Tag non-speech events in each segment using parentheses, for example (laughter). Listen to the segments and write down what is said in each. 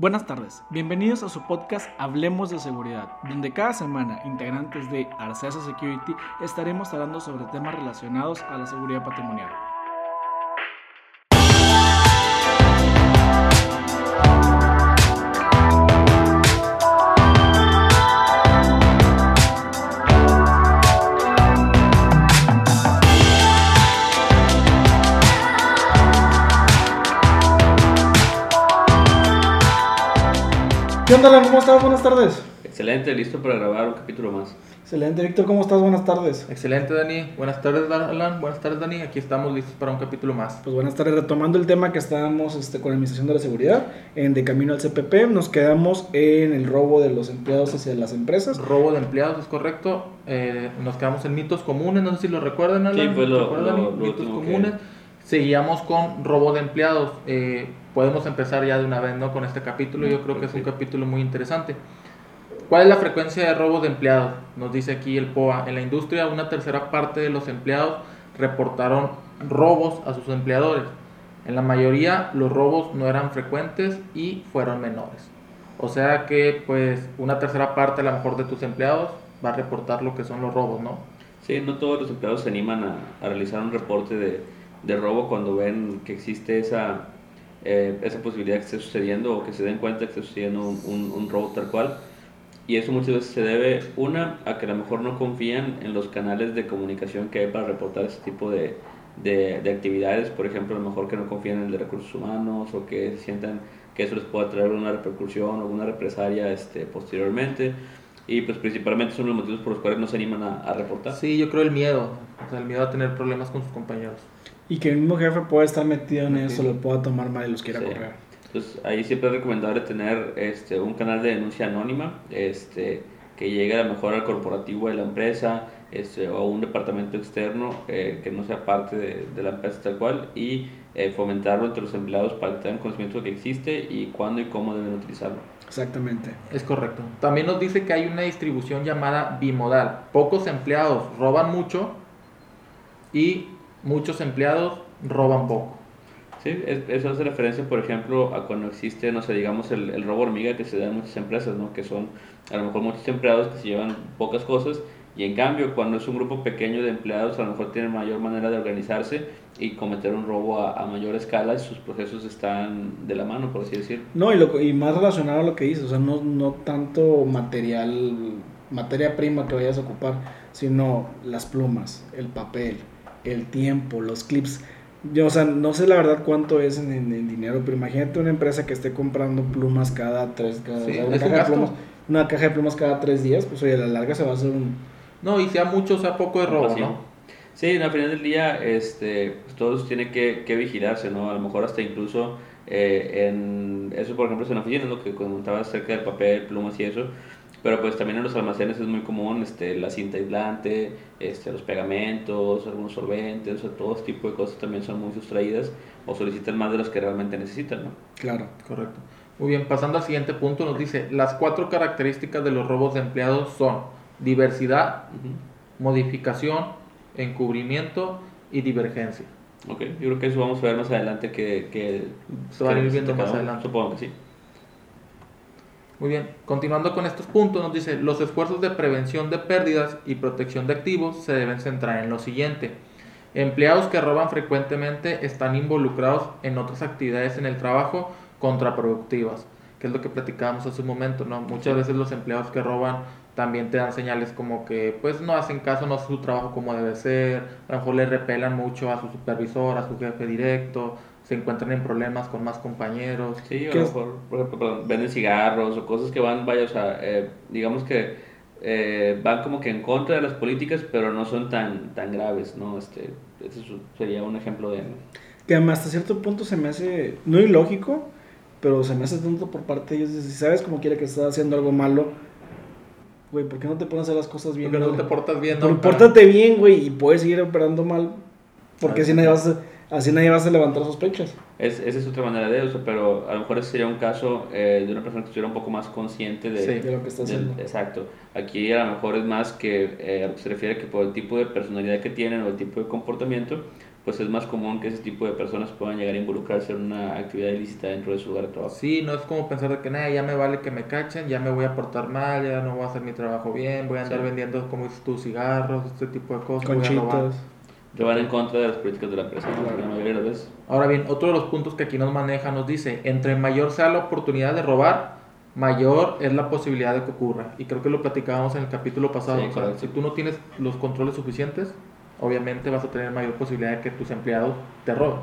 Buenas tardes, bienvenidos a su podcast Hablemos de Seguridad, donde cada semana integrantes de Arcesa Security estaremos hablando sobre temas relacionados a la seguridad patrimonial. ¿Qué onda, Alan? ¿Cómo estás? Buenas tardes. Excelente, listo para grabar un capítulo más. Excelente, Víctor, ¿cómo estás? Buenas tardes. Excelente, Dani. Buenas tardes, Alan. Buenas tardes, Dani. Aquí estamos listos para un capítulo más. Pues buenas tardes, retomando el tema que estábamos este, con la Administración de la Seguridad, en De Camino al CPP, nos quedamos en el robo de los empleados hacia las empresas. Robo de empleados, es correcto. Eh, nos quedamos en mitos comunes, no sé si lo recuerdan, Alan. Sí, fue lo- ¿Recuerdan, lo- lo mitos último que- comunes. Seguíamos con robo de empleados. Eh, podemos empezar ya de una vez, ¿no? Con este capítulo. Yo creo que es un capítulo muy interesante. ¿Cuál es la frecuencia de robo de empleados? Nos dice aquí el POA. En la industria, una tercera parte de los empleados reportaron robos a sus empleadores. En la mayoría, los robos no eran frecuentes y fueron menores. O sea que, pues, una tercera parte a lo mejor de tus empleados va a reportar lo que son los robos, ¿no? Sí, no todos los empleados se animan a, a realizar un reporte de, de robo cuando ven que existe esa, eh, esa posibilidad que esté sucediendo o que se den cuenta que esté sucediendo un, un- robo tal cual. Y eso muchas veces se debe, una, a que a lo mejor no confían en los canales de comunicación que hay para reportar ese tipo de, de, de actividades. Por ejemplo, a lo mejor que no confían en el de recursos humanos o que sientan que eso les pueda traer una repercusión o una represalia este, posteriormente. Y pues principalmente son los motivos por los cuales no se animan a, a reportar. Sí, yo creo el miedo. O sea, el miedo a tener problemas con sus compañeros. Y que el mismo jefe puede estar metido en eso, lo pueda tomar mal y los quiera Sí. correr. Entonces ahí siempre es recomendable tener este, un canal de denuncia anónima este, que llegue a lo mejor al corporativo de la empresa este, o a un departamento externo eh, que no sea parte de, de la empresa tal cual y eh, fomentarlo entre los empleados para que tengan conocimiento de que existe y cuándo y cómo deben utilizarlo. Exactamente. Es correcto. También nos dice que hay una distribución llamada bimodal. Pocos empleados roban mucho y muchos empleados roban poco. Sí, es- eso hace referencia, por ejemplo, a cuando existe, no sé, digamos, el, el robo hormiga que se da en muchas empresas, ¿no? Que son a lo mejor muchos empleados que se llevan pocas cosas y en cambio cuando es un grupo pequeño de empleados a lo mejor tienen mayor manera de organizarse y cometer un robo a, a mayor escala y sus procesos están de la mano, por así decirlo. No, y, lo, y más relacionado a lo que dices, o sea, no, no tanto material, materia prima que vayas a ocupar, sino las plumas, el papel, el tiempo, los clips. Yo, o sea, no sé la verdad cuánto es en, en- en dinero, pero imagínate una empresa que esté comprando plumas cada tres, cada, Sí, o sea, una, un caja de plumas, una caja de plumas cada tres días, pues oye, a la larga se va a hacer un... No, y sea mucho o sea poco de robo. ¿no? Sí, al final del día, este, pues, todos tienen que, que vigilarse, ¿no? A lo mejor hasta incluso eh, en eso, por ejemplo, es en oficinas, lo que comentaba acerca del papel, plumas y eso, pero pues también en los almacenes es muy común este, la cinta aislante, este, los pegamentos, algunos solventes, o sea, todo este tipo de cosas también son muy sustraídas o solicitan más de las que realmente necesitan, ¿no? Claro. Correcto. Muy bien, pasando al siguiente punto, nos dice, las cuatro características de los robos de empleados son diversidad, Ujú. modificación, encubrimiento y divergencia. Ok, yo creo que eso vamos a ver más adelante que... que Se van a ir viendo cada más adelante. Supongo que sí. Muy bien, continuando con estos puntos, nos dice, los esfuerzos de prevención de pérdidas y protección de activos se deben centrar en lo siguiente. Empleados que roban frecuentemente están involucrados en otras actividades en el trabajo contraproductivas, que es lo que platicábamos hace un momento, ¿no? Muchas veces los empleados que roban también te dan señales como que pues no hacen caso, no hacen su trabajo como debe ser, a lo mejor le repelan mucho a su supervisor, a su jefe directo, se encuentran en problemas con más compañeros. Sí, a ¿Qué lo es? mejor, por ejemplo, perdón, venden cigarros o cosas que van, vaya, o sea, eh, digamos que eh, van como que en contra de las políticas, pero no son tan, tan graves, ¿no? Este, su- sería un ejemplo de... Que además hasta cierto punto se me hace, no ilógico, pero se me hace tonto por parte de ellos. Si sabes como quiera que estás haciendo algo malo, güey, ¿por qué no te pones a hacer las cosas bien? Porque no te portas bien, Pero ¿no? pórtate bien, güey, y puedes seguir operando mal. Porque sí. nadie, vas a, así nadie vas a levantar sospechas. Es, esa es otra manera de eso, pero a lo mejor ese sería un caso eh, de una persona que estuviera un poco más consciente de, Sí, de lo que está del- haciendo. exacto. Aquí a lo mejor es más que eh, a lo que se refiere que por el tipo de personalidad que tienen o el tipo de comportamiento, pues es más común que ese tipo de personas puedan llegar a involucrarse en una actividad ilícita dentro de su lugar de trabajo. Sí, no es como pensar de que nada, ya me vale que me cachen, ya me voy a portar mal, ya no voy a hacer mi trabajo bien, voy a andar Sí. vendiendo, como dices tú, cigarros, este tipo de cosas. voy a robar. Que van en contra de las políticas de la empresa, ¿no? la mayoría de las veces. Ahora bien, otro de los puntos que aquí nos maneja nos dice, entre mayor sea la oportunidad de robar, mayor es la posibilidad de que ocurra. Y creo que lo platicábamos en el capítulo pasado. Sí, o sea, si tú no tienes los controles suficientes, obviamente vas a tener mayor posibilidad de que tus empleados te roben.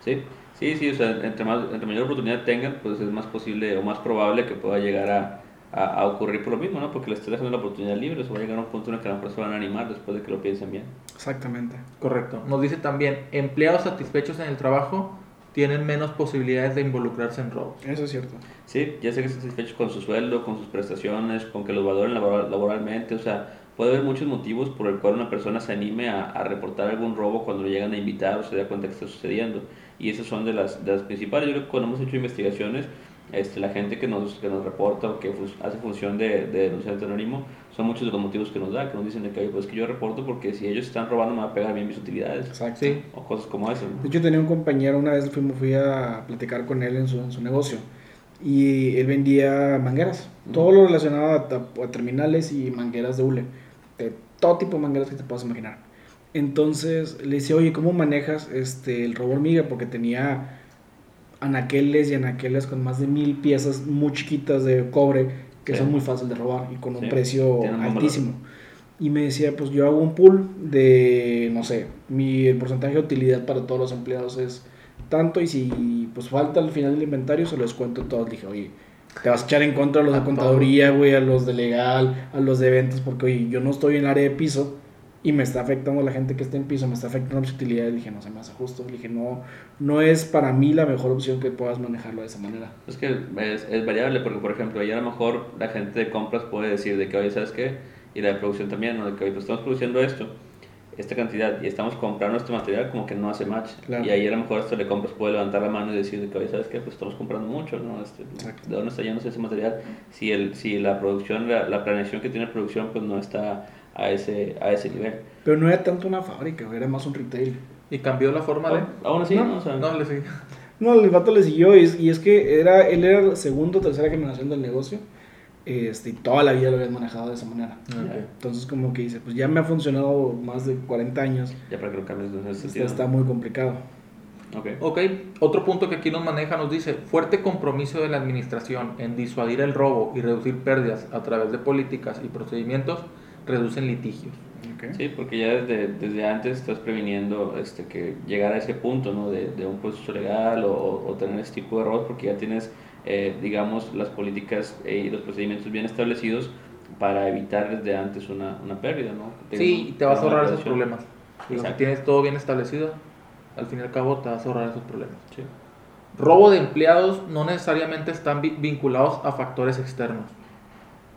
Sí, sí, sí, o sea, entre, más, entre mayor oportunidad tengan, pues es más posible o más probable que pueda llegar a, a, a ocurrir por lo mismo, ¿no? Porque les estás dejando la oportunidad libre, o va a llegar a un punto en el que a lo mejor se van a animar después de que lo piensen bien. Exactamente. Correcto. Nos dice también, empleados satisfechos en el trabajo tienen menos posibilidades de involucrarse en robos. Eso es cierto. Sí, ya sé que están satisfechos con su sueldo, con sus prestaciones, con que los valoren laboral- laboralmente, o sea, puede haber muchos motivos por el cual una persona se anime a, a reportar algún robo cuando lo llegan a invitar o se da cuenta que está sucediendo. Y esas son de las, de las principales. Yo creo que cuando hemos hecho investigaciones, este, la gente que nos, que nos reporta o que hace función de, de denunciante anónimo, son muchos de los motivos que nos da, que nos dicen de que, "Oye, pues que yo reporto porque si ellos están robando me va a pegar bien mis utilidades. Exacto. Sí, O cosas como eso. ¿no? De hecho, tenía un compañero, una vez fui, fui a platicar con él en su, en su negocio y él vendía mangueras. Todo lo relacionado a terminales y mangueras de hule. De todo tipo de mangueras que te puedas imaginar. Entonces le decía, oye, ¿cómo manejas este, el robo hormiga? Porque tenía anaqueles y anaqueles con más de mil piezas muy chiquitas de cobre que Sí. son muy fáciles de robar y con un Sí, precio tienen altísimo. Y me decía, pues yo hago un pool de, no sé, mi el porcentaje de utilidad para todos los empleados es tanto y si pues falta al final del inventario se los cuento todos. Dije, oye, te vas a echar en contra a los A de contaduría, güey, a los de legal, a los de ventas, porque oye, yo no estoy en el área de piso y me está afectando la gente que está en piso, me está afectando mis utilidades. Dije, no se me hace justo. Dije, no, no es para mí la mejor opción que puedas manejarlo de esa manera. Es que es, variable porque, por ejemplo, ahí a lo mejor la gente de compras puede decir de que, oye, ¿sabes qué? Y la de producción también, ¿no? De que, oye, pues estamos produciendo esto, esta cantidad, y estamos comprando este material como que no hace match. Claro. Y ahí a lo mejor esto de compras puede levantar la mano y decir de que, oye, ¿sabes qué? Pues estamos comprando mucho, ¿no? Este. ¿De dónde está yéndose ese material? Si, el, si la producción, la, la planeación que tiene producción, pues no está a ese, a ese nivel. Pero no era tanto una fábrica, era más un retail. y cambió la forma de... Aún así, No, ¿no? O sea, No, le sigue. No, el vato le siguió y es, y es que era, él era la segunda o tercera generación del negocio este, y toda la vida lo habían manejado de esa manera. Ok. Entonces como que dice, pues ya me ha funcionado más de 40 años, ya para que lo cambies en ese está, está muy complicado. Ok. Ok, otro punto que aquí nos maneja nos dice, fuerte compromiso de la administración en disuadir el robo y reducir pérdidas a través de políticas y procedimientos reducen litigios. Ok. Sí, porque ya desde, desde antes estás previniendo este, que llegar a ese punto ¿no? de, de un proceso legal o, o tener ese tipo de errores porque ya tienes, eh, digamos, las políticas eh, y los procedimientos bien establecidos para evitar desde antes una, una pérdida, ¿no? Sí, y te vas a ahorrar esos problemas. Digo, si tienes todo bien establecido, al fin y al cabo te vas a ahorrar esos problemas. Sí. Robo de empleados no necesariamente están vi- vinculados a factores externos.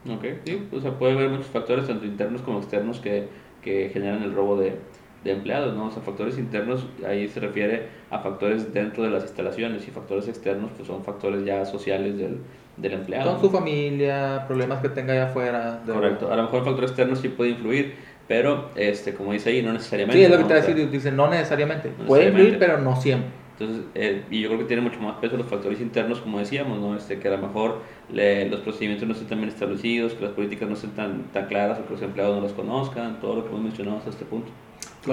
Ok, sí, o sea, puede haber muchos factores, tanto internos como externos, que, que generan el robo de, de empleados, ¿no? O sea, factores internos, ahí se refiere a factores dentro de las instalaciones, y factores externos, pues son factores ya sociales del, del empleado. Con su familia, problemas que tenga allá afuera. de- Correcto, a lo mejor el factor externo sí puede influir, pero, este, como dice ahí, no necesariamente. Sí, es lo que te voy a decir, dice no necesariamente. No Puede influir, pero no siempre. Entonces, eh, y yo creo que tiene mucho más peso los factores internos, como decíamos, ¿no? Este, que a lo mejor le- los procedimientos no estén tan bien establecidos, que las políticas no estén tan, tan claras, o que los empleados no las conozcan, todo lo que hemos mencionado hasta este punto.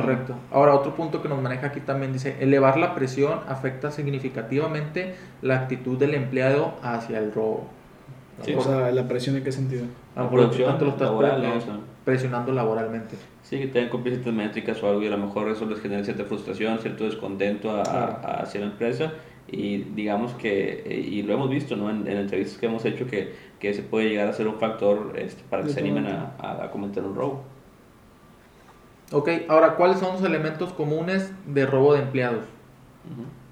Correcto. Ahora, otro punto que nos maneja aquí también dice, elevar la presión afecta significativamente la actitud del empleado hacia el robo. Sí. O sea, la presión en qué sentido. A lo mejor tanto lo estás laboral, pre- ¿no? O sea, presionando laboralmente. Sí, que tengan cumplir ciertas métricas o algo y a lo mejor eso les genera cierta frustración, cierto descontento a- a- Claro. hacia la empresa y digamos que, eh, y lo hemos visto ¿no? en, en entrevistas que hemos hecho, que, que ese puede llegar a ser un factor este, para que se animen a, a, a cometer un robo. Ok, ahora, ¿cuáles son los elementos comunes de robo de empleados?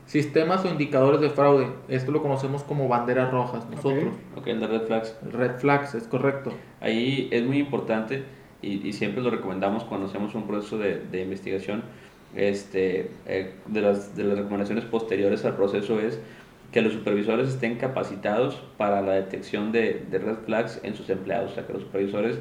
Sistemas o indicadores de fraude. Esto lo conocemos como banderas rojas nosotros. Ok, en las red flags. Red flags, es correcto. Ahí es muy importante y, y siempre lo recomendamos cuando hacemos un proceso de, de investigación. Este, eh, de, las, de las recomendaciones posteriores al proceso es que los supervisores estén capacitados para la detección de, de red flags en sus empleados. O sea, que los supervisores,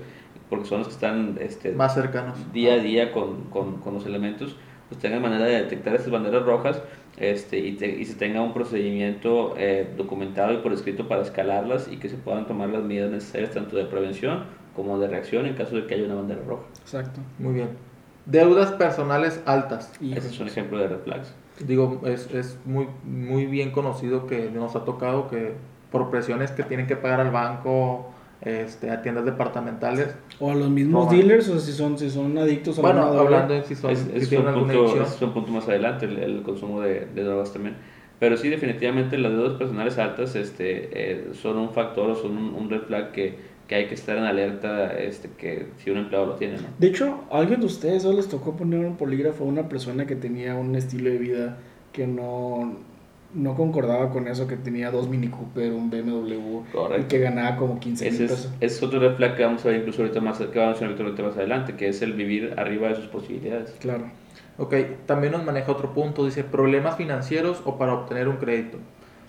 porque son los que están este, Más cercanos. día a día con, con, con los elementos, pues tengan manera de detectar estas banderas rojas este, y, te- y se tenga un procedimiento eh, documentado y por escrito para escalarlas y que se puedan tomar las medidas necesarias tanto de prevención como de reacción en caso de que haya una bandera roja. Exacto. Muy bien. Deudas personales altas. Ese es un ejemplo de red flags. Digo, es, es muy, muy bien conocido que nos ha tocado que por presiones que tienen que pagar al banco, este, a tiendas departamentales. o a los mismos dealers, o si son, si son adictos a Bueno, droga. hablando de si, son, es, si es un punto, es un punto más adelante el, el consumo de, de drogas también. Pero sí, definitivamente las deudas personales altas este, eh, son un factor o son un, un red flag que, que hay que estar en alerta este, que si un empleado lo tiene. ¿no? De hecho, ¿a alguien de ustedes les tocó poner un polígrafo a una persona que tenía un estilo de vida que no, no concordaba con eso, que tenía dos Mini Cooper, un BMW y Correcto. que ganaba como 15 mil pesos? es, ese es otro red flag que vamos a ver incluso ahorita más, que vamos a ver ahorita más adelante, que es el vivir arriba de sus posibilidades. Claro. Ok, también nos maneja otro punto, dice problemas financieros o para obtener un crédito.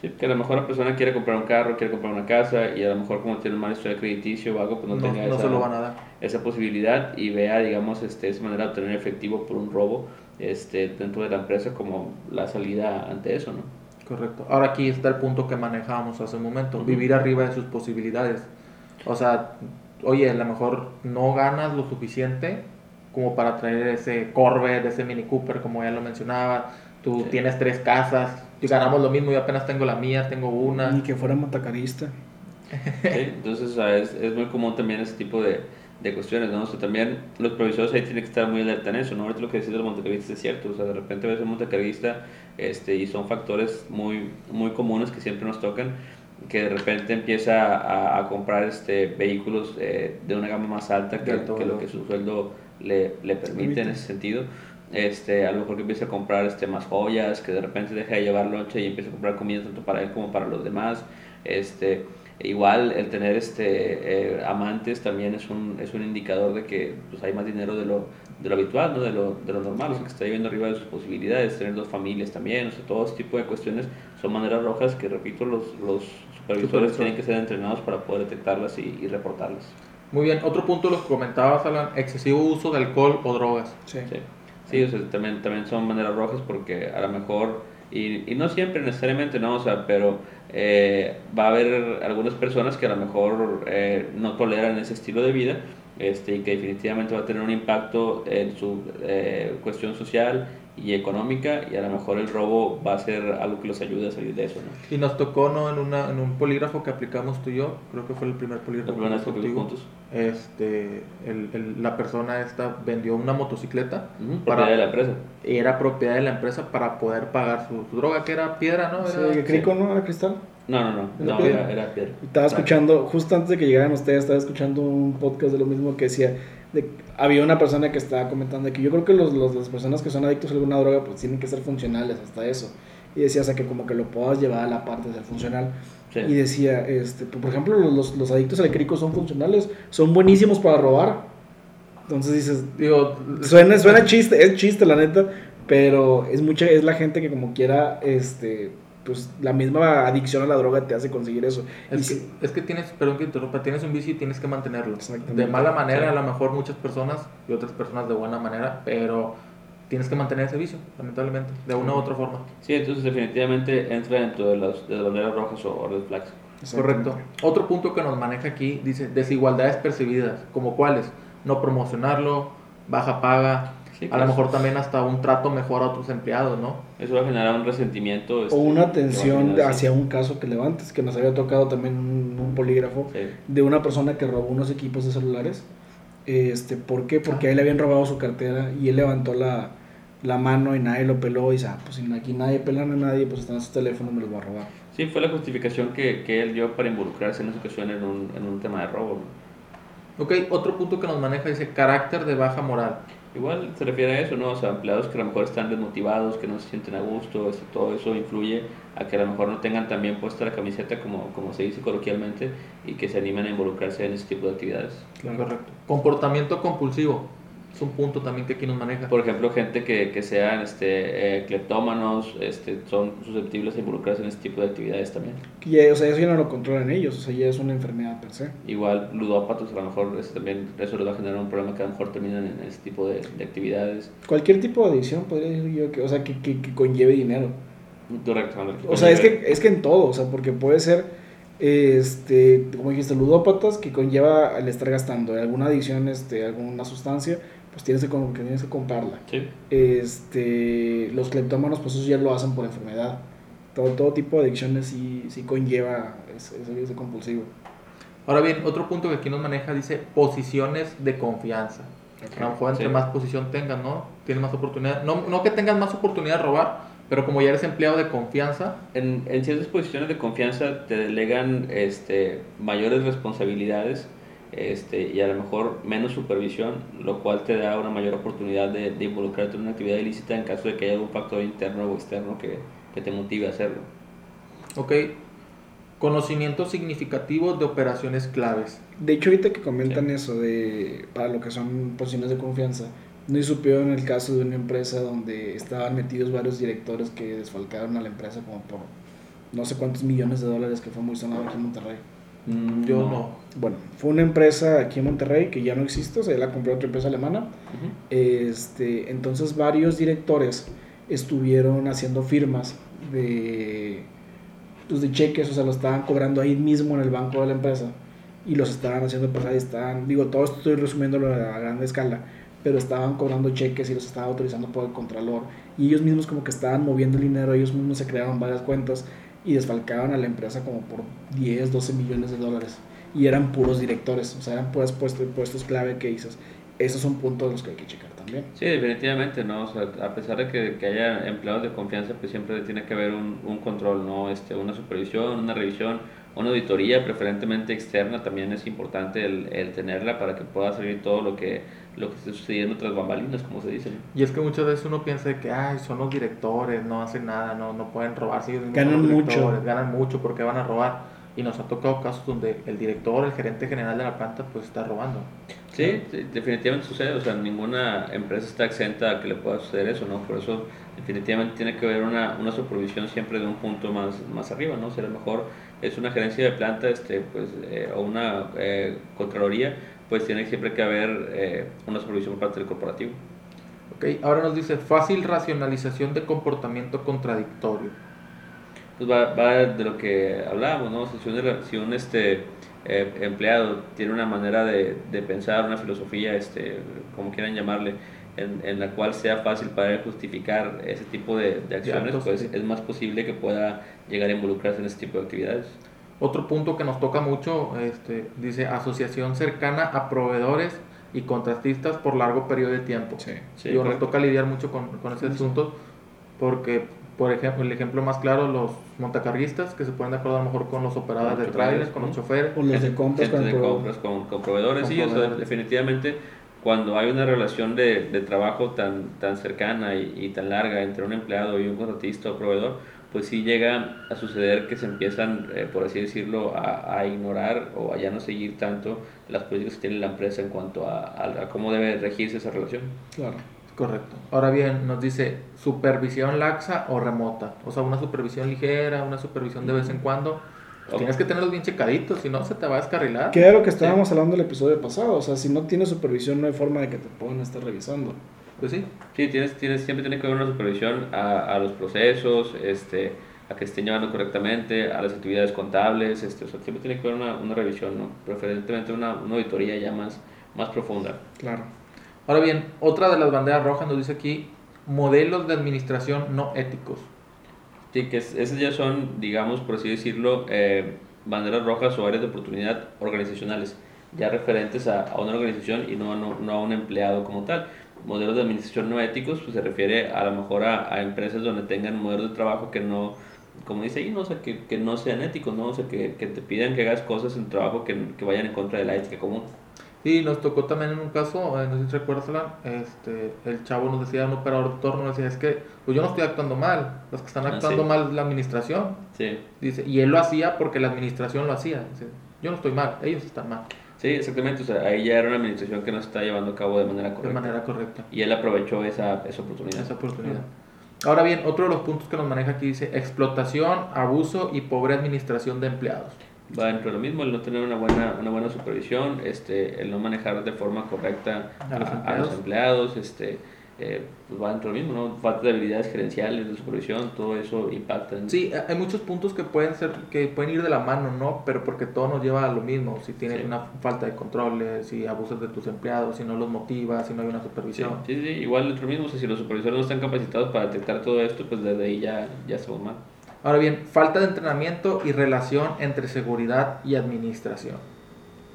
Sí, que a lo mejor la persona quiere comprar un carro, quiere comprar una casa y a lo mejor como tiene un mal historial crediticio o algo, pues no, No, tenga no esa, se lo van a dar. esa posibilidad y vea, digamos, este, esa manera de obtener efectivo por un robo este, dentro de la empresa como la salida ante eso, ¿no? Correcto. Ahora aquí está el punto que manejábamos hace un momento, vivir arriba de sus posibilidades. O sea, oye, a lo mejor no ganas lo suficiente como para traer ese Corvette, ese Mini Cooper, como ya lo mencionaba. Tú Sí. tienes tres casas, y ganamos lo mismo, yo apenas tengo la mía, tengo una. Ni que fuera matacarista. ¿sí? Entonces, o sea, es, es muy común también ese tipo de, de cuestiones, ¿no? O sea, también los provisores ahí tienen que estar muy alerta en eso, ¿no? Ahorita lo que decís de los montacarguistas es cierto, o sea, de repente ves un montacarguista este, y son factores muy, muy comunes que siempre nos tocan, que de repente empieza a, a comprar este, vehículos eh, de una gama más alta que, que lo que su sueldo le, le permite en ese sentido. Este, a lo mejor que empieza a comprar este, más joyas, que de repente deja de llevar lonche y empieza a comprar comida tanto para él como para los demás. Este, igual el tener este, eh, amantes también es un, es un indicador de que pues, hay más dinero de lo, de lo habitual, ¿no? de, lo, de lo normal, o sea, que está viviendo arriba de sus posibilidades, tener dos familias también, o sea, todo ese tipo de cuestiones son maneras rojas que, repito, los, los supervisores Supervisor. tienen que ser entrenados para poder detectarlas y, y reportarlas. Muy bien, otro punto los comentabas, Alan, excesivo uso de alcohol o drogas. Sí. Sí, sí o sea, también, también son maneras rojas porque a lo mejor, y, y no siempre necesariamente, ¿no? O sea, pero eh, va a haber algunas personas que a lo mejor eh, no toleran ese estilo de vida este, y que definitivamente va a tener un impacto en su eh, cuestión social y económica y a lo mejor el robo va a ser algo que los ayude a salir de eso, ¿no? Y nos tocó, ¿no? En, una, en un polígrafo que aplicamos tú y yo, creo que fue el primer polígrafo que contigo. juntos. Este, el- el- la persona esta vendió una motocicleta Para- propiedad de la empresa. y era propiedad de la empresa para poder pagar su, su droga, que era piedra, ¿no? Sí, Era- que Crico, ¿no? Era cristal. No, no, no, ¿Era no, piedra? era, era piedra. Estaba escuchando, justo antes de que llegaran ustedes, estaba escuchando un podcast de lo mismo que decía, de, había una persona que estaba comentando de que yo creo que los, los- las personas que son adictos a alguna droga pues tienen que ser funcionales hasta eso. Y decía, o sea, que como que lo puedas llevar a la parte de ser funcional. Sí. Y decía, este, por ejemplo, los, los, los adictos al crico son funcionales, son buenísimos para robar. Entonces dices, Digo, suena, suena chiste, es chiste la neta, pero es mucha, es la gente que como quiera, este, pues la misma adicción a la droga te hace conseguir eso. Y Es si- que, es que tienes, perdón que interrumpa, tienes un bici y tienes que mantenerlo. De mala manera, Sí. a lo mejor muchas personas y otras personas de buena manera, pero tienes que mantener ese vicio, lamentablemente, de una u otra forma. Sí, entonces definitivamente entra dentro de las, de las banderas rojas o red flags. Correcto. Otro punto que nos maneja aquí dice desigualdades percibidas, como cuáles, no promocionarlo, baja paga, Sí, a claro. lo mejor también hasta un trato mejor a otros empleados, ¿no? Eso va a generar un resentimiento. este, O una atención hacia un caso que levantes, que nos había tocado también un, un polígrafo sí. de una persona que robó unos equipos de celulares. Este, ¿Por qué? Porque a él le habían robado su cartera y él levantó la, la mano y nadie lo peló y dice, ah, pues aquí nadie pelan a nadie, pues están sus teléfonos, me los va a robar. Sí, fue la justificación que, que él dio para involucrarse en esa ocasión en un, en un tema de robo. Ok, otro punto que nos maneja dice carácter de baja moral. Igual se refiere a eso, ¿no? O sea, empleados que a lo mejor están desmotivados, que no se sienten a gusto, este, todo eso influye a que a lo mejor no tengan también puesta la camiseta, como, como se dice coloquialmente, y que se animen a involucrarse en ese tipo de actividades. Claro. Correcto. Comportamiento compulsivo. Es un punto también que aquí nos maneja. Por ejemplo, gente que, que sean este, eh, cleptómanos, este, son susceptibles a involucrarse en este tipo de actividades también. Que ya- o sea, eso ya no lo controlan ellos, o sea, ya es una enfermedad per se. Igual ludópatos, a lo mejor este, también eso les va a generar un problema que a lo mejor terminan en este tipo de, de actividades. Cualquier tipo de adicción podría decir yo que, o sea, que, que, que conlleve dinero. Correcto. O sea, es que, es que en todo, o sea, porque puede ser, este, como dijiste, ludópatas, que conlleva el estar gastando alguna adicción, este, alguna sustancia, pues tienes que, tienes que comprarla. Sí. Este, los cleptómanos, pues eso ya lo hacen por enfermedad. Todo, todo tipo de adicciones sí, sí conlleva ese, ese vicio compulsivo. Ahora bien, otro punto que aquí nos maneja dice posiciones de confianza. A lo mejor entre Sí. más posición tengas, ¿no? Tienes más oportunidad. No, no que tengas más oportunidad de robar, pero como ya eres empleado de confianza, En, en ciertas posiciones de confianza te delegan este, mayores responsabilidades este, y a lo mejor menos supervisión, lo cual te da una mayor oportunidad de, de involucrarte en una actividad ilícita en caso de que haya algún factor interno o externo que, que te motive a hacerlo. ok. Conocimientos significativos de operaciones claves. De hecho, ahorita que comentan eso de para lo que son posiciones de confianza, no supieron el caso de una empresa donde estaban metidos varios directores que desfalcaron a la empresa como por no sé cuántos millones de dólares que fue muy sonado aquí en Monterrey. Mm, Yo no. Bueno, fue una empresa aquí en Monterrey que ya no existe, o sea, ya la compró otra empresa alemana. Este, entonces varios directores estuvieron haciendo firmas de, pues, de cheques, o sea, lo estaban cobrando ahí mismo en el banco de la empresa y los estaban haciendo pasar y estaban, digo, todo esto estoy resumiéndolo a gran escala, pero estaban cobrando cheques y los estaban autorizando por el contralor y ellos mismos como que estaban moviendo el dinero, ellos mismos se crearon varias cuentas y desfalcaban a la empresa como por 10, 12 millones de dólares y eran puros directores, o sea, eran puros puestos, puestos clave que dices. Esos son puntos los que hay que checar también. Sí, definitivamente, ¿no? O sea, a pesar de que, que haya empleados de confianza, pues siempre tiene que haber un, un control, ¿no? Este, una supervisión, una revisión, una auditoría, preferentemente externa, también es importante el, el tenerla para que pueda salir todo lo que, lo que esté sucediendo tras bambalinas, como se dice. ¿no? Y es que muchas veces uno piensa de que, ay, son los directores, no hacen nada, no, no pueden robar. si ellos mismos Ganan mucho. Ganan mucho porque van a robar. Y nos ha tocado casos donde el director, el gerente general de la planta, pues está robando. Sí, sí, definitivamente sucede, o sea, ninguna empresa está exenta a que le pueda suceder eso, ¿no? Por eso definitivamente tiene que haber una, una supervisión siempre de un punto más, más arriba, ¿no? O sea, a lo mejor es una gerencia de planta, este, pues, eh, o una eh, contraloría, pues tiene siempre que haber eh, una supervisión por parte del corporativo. Ok, ahora nos dice fácil racionalización de comportamiento contradictorio. Pues va, va de lo que hablábamos, ¿no? O sea, si un, si un, este, eh, empleado tiene una manera de, de pensar, una filosofía, este, como quieran llamarle, en, en la cual sea fácil para él justificar ese tipo de, de acciones, actos, pues sí. es más posible que pueda llegar a involucrarse en ese tipo de actividades. Otro punto que nos toca mucho, este, dice asociación cercana a proveedores y contratistas por largo periodo de tiempo. Sí. Sí, Digo, nos toca lidiar mucho con, con ese asunto porque, por ejemplo, el ejemplo más claro, los montacarguistas que se ponen de acuerdo a lo mejor con los operadores Con de trailers, con los choferes. O los de Gente- compras con de compras con, con proveedores, Con sí, o sea, proveedores. definitivamente cuando hay una relación de, de trabajo tan, tan cercana y, y tan larga entre un empleado y un contratista o proveedor, pues sí llega a suceder que se empiezan, eh, por así decirlo, a, a ignorar o a ya no seguir tanto las políticas que tiene la empresa en cuanto a, a- a cómo debe regirse esa relación. Claro. Correcto. Ahora bien, nos dice supervisión laxa o remota. O sea, una supervisión ligera, una supervisión de vez en cuando. Tienes que tenerlos bien checaditos, si no se te va a descarrilar. Que era lo que estábamos hablando el episodio pasado. O sea, si no tienes supervisión, no hay forma de que te puedan estar revisando. Pues sí. Sí, tienes, tienes, siempre tiene que haber una supervisión a, a los procesos, este, a que estén llevando correctamente, a las actividades contables, este, o sea, siempre tiene que haber una, una revisión, ¿no? preferentemente una, una auditoría ya más, más profunda. Claro. Ahora bien, otra de las banderas rojas nos dice aquí modelos de administración no éticos. Sí, que es- esas ya son, digamos, por así decirlo, eh, banderas rojas o áreas de oportunidad organizacionales, ya referentes a, a una organización y no, no, no a un empleado como tal. Modelos de administración no éticos, pues se refiere a lo mejor a, a empresas donde tengan modelos de trabajo que no, como dice ahí, ¿no? O sea, que, que no sean éticos, ¿no? O que, que te pidan que hagas cosas en trabajo que, que vayan en contra de la ética común. Y nos tocó también en un caso, eh, no sé si recuerdas, este, el chavo nos decía, un operador de turno, nos decía, es que pues yo no estoy actuando mal, los que están Ah, actuando sí. mal es la administración. Sí. Dice, y él lo hacía porque la administración lo hacía. Dice, yo no estoy mal, ellos están mal. Sí, exactamente. O sea, ahí ya era una administración que no se está llevando a cabo de manera correcta. De manera correcta. Y él aprovechó esa, esa oportunidad. Esa oportunidad. Ahora bien, otro de los puntos que nos maneja aquí dice explotación, abuso y pobre administración de empleados. Va dentro de lo mismo, el no tener una buena, una buena supervisión, este, el no manejar de forma correcta A los a empleados. los empleados, este, eh, pues va dentro de lo mismo, ¿no? Falta de habilidades gerenciales, de supervisión, todo eso impacta. En, Sí, hay muchos puntos que pueden ser, que pueden ir de la mano, ¿no? Pero porque todo nos lleva a lo mismo. Si tienes Sí. una falta de controles, si abusas de tus empleados, si no los motivas, si no hay una supervisión. sí, sí, igual dentro de lo mismo, o sea, si los supervisores no están capacitados para detectar todo esto, pues desde ahí ya, ya estamos mal. Ahora bien, falta de entrenamiento y relación entre seguridad y administración.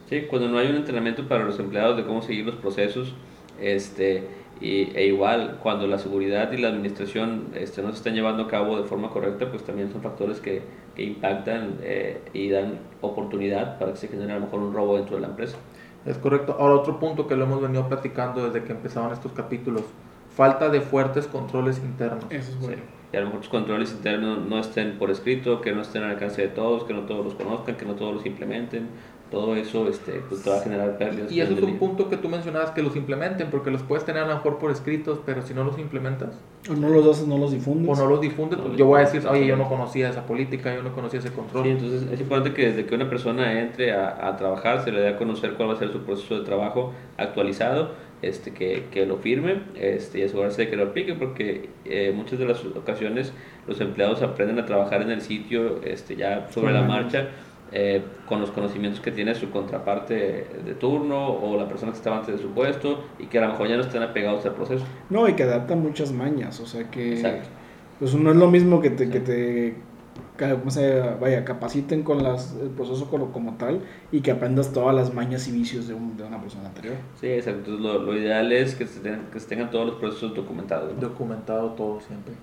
Sí, cuando no hay un entrenamiento para los empleados de cómo seguir los procesos, este, y, e igual cuando la seguridad y la administración este, no se están llevando a cabo de forma correcta, pues también son factores que, que impactan eh, y dan oportunidad para que se genere a lo mejor un robo dentro de la empresa. Es correcto. Ahora otro punto que lo hemos venido platicando desde que empezaban estos capítulos. Falta de fuertes controles internos. Eso es bueno. Sí. Y a lo mejor los controles internos no estén por escrito, que no estén al alcance de todos, que no todos los conozcan, que no todos los implementen. Todo eso este, pues, te va a generar pérdidas. Y eso es un punto que tú mencionabas que los implementen, porque los puedes tener a lo mejor por escritos, pero si no los implementas O no los haces, no los difundes. o no los difundes, No pues yo voy a decir, oye, yo no conocía esa política, yo no conocía ese control. Sí, entonces es importante que desde que una persona entre a, a trabajar se le dé a conocer cuál va a ser su proceso de trabajo actualizado, este, que, que lo firme este, y asegurarse de que lo aplique, porque eh, muchas de las ocasiones los empleados aprenden a trabajar en el sitio este, ya sobre la marcha. eh, con los conocimientos que tiene su contraparte de turno o la persona que estaba antes de su puesto y que a lo mejor ya no están apegados al proceso. No, y que adaptan muchas mañas, o sea que... Exacto. Pues no es lo mismo que te, que te ca- ¿cómo se vaya, capaciten con las, el proceso como, como tal y que aprendas todas las mañas y vicios de, un- de una persona anterior. Sí, exacto. Entonces lo, lo ideal es que se, tengan, que se tengan todos los procesos documentados. ¿no? Documentado todo siempre.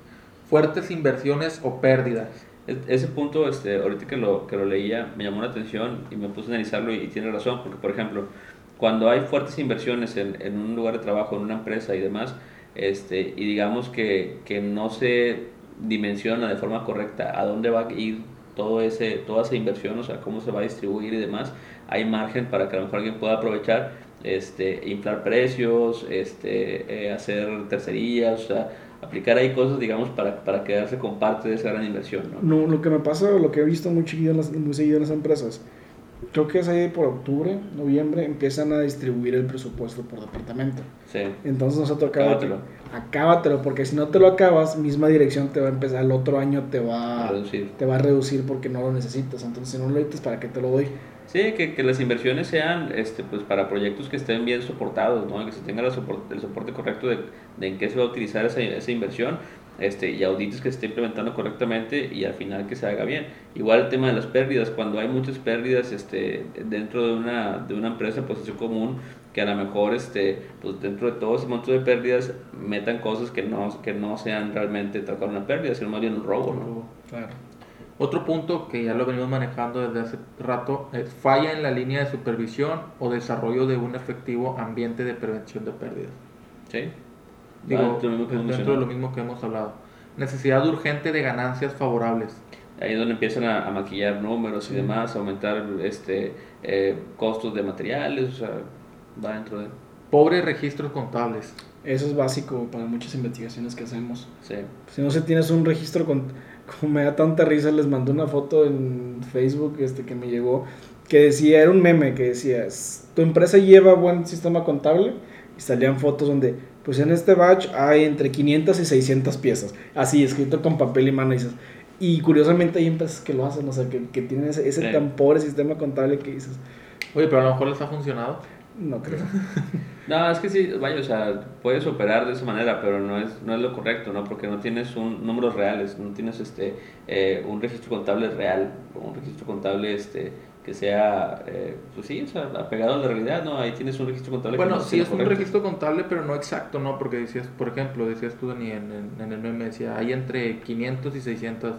Fuertes inversiones o pérdidas. Es- Ese punto, este, ahorita que lo, que lo leía, me llamó la atención y me puse a analizarlo y, y tiene razón, porque por ejemplo, cuando hay fuertes inversiones en, en un lugar de trabajo, en una empresa y demás, este, y digamos que, que no se dimensiona de forma correcta a dónde va a ir todo ese, toda esa inversión, o sea, cómo se va a distribuir y demás, hay margen para que a lo mejor alguien pueda aprovechar, este, inflar precios, este, eh, hacer tercerías, o sea, aplicar ahí cosas, digamos, para, para quedarse con parte de esa gran inversión, ¿no? No, lo que me pasa, lo que he visto muy seguido en las, muy seguido en las empresas, creo que es ahí por octubre, noviembre, empiezan a distribuir el presupuesto por departamento. Sí. Entonces nosotros Acábatelo. acábatelo, porque si no te lo acabas, misma dirección te va a empezar, el otro año te va, A reducir. te va a reducir porque no lo necesitas. Entonces si no lo necesitas, ¿para qué te lo doy? Sí, que, que las inversiones sean este, pues, para proyectos que estén bien soportados, ¿no? que se tenga la el soporte correcto de, de en qué se va a utilizar esa, esa inversión este, y auditos que se esté implementando correctamente y al final que se haga bien. Igual el tema de las pérdidas, cuando hay muchas pérdidas este, dentro de una, de una empresa, pues es común que a lo mejor este, pues dentro de todo ese monto de pérdidas metan cosas que no, que no sean realmente tocar una pérdida, sino más bien un robo. ¿no? Claro. Otro punto que ya lo venimos manejando desde hace rato es falla en la línea de supervisión o desarrollo de un efectivo ambiente de prevención de pérdidas. ¿Sí? Digo, Ah, dentro de mencionaba. lo mismo que hemos hablado. Necesidad urgente de ganancias favorables. Ahí es donde empiezan a, a maquillar números y demás, a aumentar este, eh, costos de materiales, o sea, va dentro de... Pobres registros contables. Eso es básico para muchas investigaciones que hacemos. Sí, Si no se tienes un registro con, como me da tanta risa, les mandé una foto en Facebook este que me llegó que decía, era un meme que decía, "S- tu empresa lleva buen sistema contable y salían fotos donde, pues en este batch hay entre 500 y 600 piezas, así escrito con papel y mano y dices, y curiosamente hay empresas que lo hacen, o sea, que, que tienen ese, ese Sí. tan pobre sistema contable que dices, Oye, pero a lo mejor les ha funcionado. no creo. (laughs) No, es que sí, vaya, o sea, puedes operar de esa manera, pero no es, no es lo correcto, ¿no? Porque no tienes un, números reales, no tienes este, eh, un registro contable real, un registro contable este, que sea, eh, pues sí, o sea, apegado a la realidad, ¿no? Ahí tienes un registro contable Bueno, no sí es un registro contable, pero no exacto, ¿no? Porque decías, por ejemplo, decías tú, Dani, en, en- en el meme, decía, hay entre 500 y 600.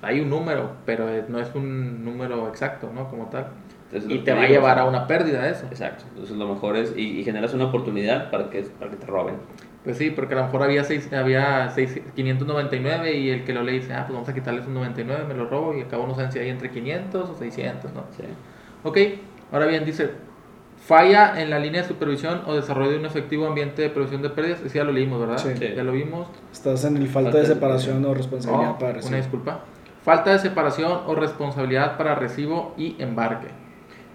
Hay un número, pero no es un número exacto, ¿no? Como tal. Entonces, Y te va a llevar a una pérdida eso. Exacto, entonces lo mejor es, y, y generas una oportunidad para que, para que te roben. Pues sí, porque a lo mejor había, seis, había seis, 599 y el que lo lee dice, ah, pues vamos a quitarle esos 99, me lo robo y al cabo no saben si hay entre 500 o 600, ¿no? Sí. Ok, Ahora bien, dice, falla en la línea de supervisión o desarrollo de un efectivo ambiente de prevención de pérdidas. Ese ya lo leímos, ¿verdad? Sí. Ya lo vimos. Estás en el falta, Falta de de separación o responsabilidad Oh, para una recibir. disculpa. Falta de separación o responsabilidad para recibo y embarque.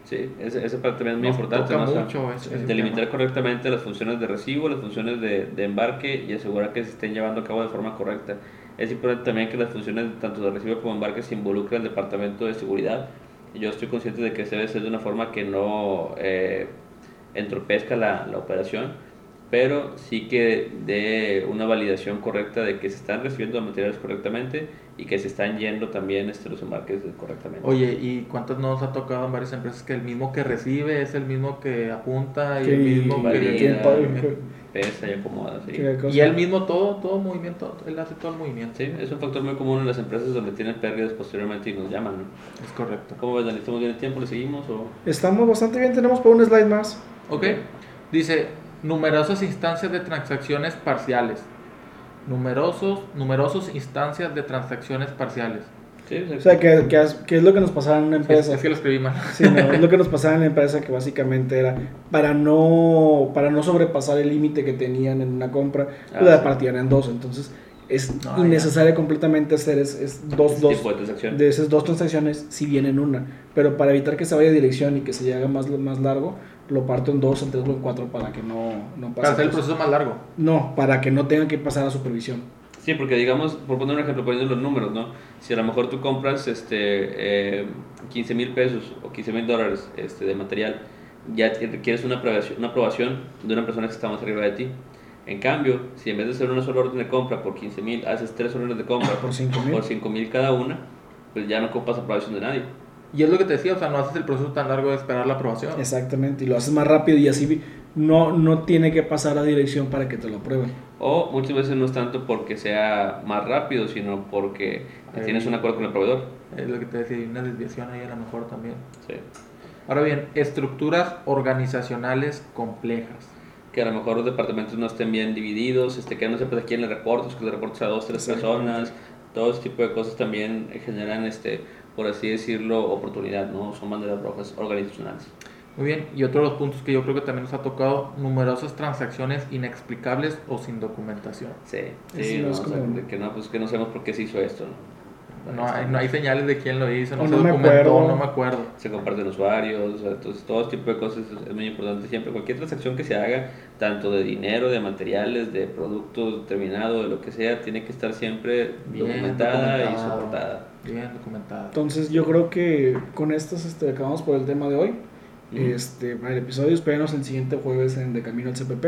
Sí, esa, esa parte también es muy Nos importante. ¿no? O sea, mucho ese- ese delimitar tema. correctamente las funciones de recibo, las funciones de, de embarque y asegurar que se estén llevando a cabo de forma correcta. Es importante también que las funciones tanto de recibo como embarque se involucren al departamento de seguridad. Yo estoy consciente de que se debe ser de una forma que no eh, entropezca la, la operación, pero sí que dé una validación correcta de que se están recibiendo los materiales correctamente y que se están yendo también este, los embarques correctamente. Oye, ¿y cuántos nos ha tocado en varias empresas que el mismo que recibe es el mismo que apunta y Que- el mismo valida, que... que- Pesa y acomoda, sí. Y él mismo todo, todo movimiento, él hace todo el movimiento. Sí, es un factor muy común en las empresas donde tienen pérdidas posteriormente y nos llaman, ¿no? Es correcto. ¿Cómo ves, Dani? ¿Estamos bien el tiempo? ¿Le seguimos o...? Estamos bastante bien, tenemos por un slide más. Ok. Dice, numerosas instancias de transacciones parciales. Numerosos, numerosos instancias de transacciones parciales. Sí, O sea, que, que, es- que es lo que nos pasaba en una Es, empresa. es que lo escribí mal. Sí, no, es lo que nos (laughs) pasaba en la empresa que básicamente era para no para no sobrepasar el límite que tenían en una compra, Ah, la sí. partían en dos. Entonces es Ah, innecesario completamente hacer es, es dos, Ese dos tipo de de esas dos transacciones si vienen una. Pero para evitar que se vaya a dirección y que se haga más, más largo, lo parto en dos, en tres o en cuatro para que no, no pase. Para hacer el proceso más largo. No, para que no tengan que pasar a supervisión. Sí, porque digamos, por poner un ejemplo, poniendo los números, ¿no? Si a lo mejor tú compras este, eh, 15 mil pesos o 15 mil dólares este, de material, ya requieres una aprobación, una aprobación de una persona que está más arriba de ti. En cambio, si en vez de hacer una sola orden de compra por 15 mil, haces tres órdenes de compra Por 5,000. por 5 mil cada una, pues ya no ocupas aprobación de nadie. Y es lo que te decía, o sea, no haces el proceso tan largo de esperar la aprobación. Exactamente, y lo haces más rápido y así no, no tiene que pasar a dirección para que te lo aprueben. O muchas veces no es tanto porque sea más rápido, sino porque Ahí. tienes un acuerdo con el proveedor. Es lo que te decía, hay una desviación ahí a lo mejor también. Sí. Ahora bien, estructuras organizacionales complejas. que a lo mejor los departamentos no estén bien divididos, este, que no sepas a quién le reportes, que le reportes a dos, tres personas, todo ese tipo de cosas también generan, este, por así decirlo, oportunidad, ¿no? Son banderas rojas organizacionales. Muy bien, y otro de los puntos que yo creo que también nos ha tocado, numerosas transacciones inexplicables o sin documentación. Sí, Sí, sí, no no, es o sea, que no, pues que no sabemos por qué se hizo esto, ¿no? No hay, no hay señales de quién lo hizo, no O se no me documentó, acuerdo. no me acuerdo. Se comparten usuarios, o sea, entonces todo ese tipo de cosas es, muy importante siempre. Cualquier transacción que se haga, tanto de dinero, de materiales, de productos terminado, de lo que sea, tiene que estar siempre Bien documentada y soportada. Bien documentado. Entonces yo creo que con estos este, acabamos por el tema de hoy. Este, para el episodio, espérenos el siguiente jueves en De Camino al CPP.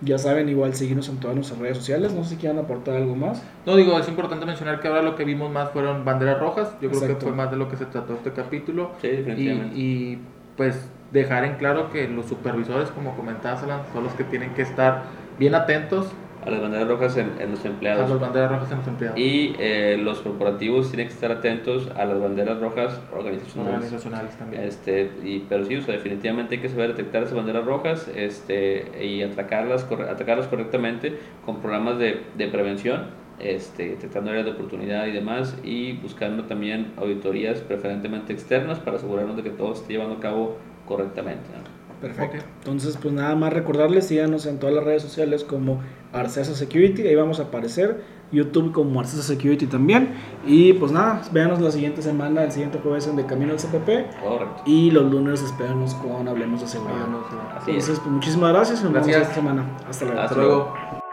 Ya saben, igual seguirnos en todas nuestras redes sociales. No sé si quieran aportar algo más. No digo, es importante mencionar que ahora lo que vimos más fueron banderas rojas. Yo creo que fue más de lo que se trató este capítulo. Sí, Y, definitivamente. y, pues dejar en claro que los supervisores, como comentabas, Alan, son los que tienen que estar bien atentos a las banderas rojas en, en los a empleados. las banderas rojas en los empleados Y eh, los corporativos tienen que estar atentos a las banderas rojas organizacionales. organizacionales también. Este, y, pero sí, o sea, definitivamente hay que saber detectar esas banderas rojas este, y atacarlas, corre- atacarlas correctamente con programas de, de prevención, este, detectando áreas de oportunidad y demás, y buscando también auditorías preferentemente externas para asegurarnos de que todo se esté llevando a cabo correctamente. ¿no? Perfecto. Entonces, pues nada más recordarles, síganos en todas las redes sociales como Arcesa Security, ahí vamos a aparecer, YouTube como Arcesa Security también. Y pues nada, véanos la siguiente semana, el siguiente jueves en De Camino al CPP. Correcto. Y los lunes espéranos con Hablemos de Seguridad. Así es. Entonces, pues muchísimas gracias y nos Gracias. vemos esta semana. Hasta luego. Hasta luego.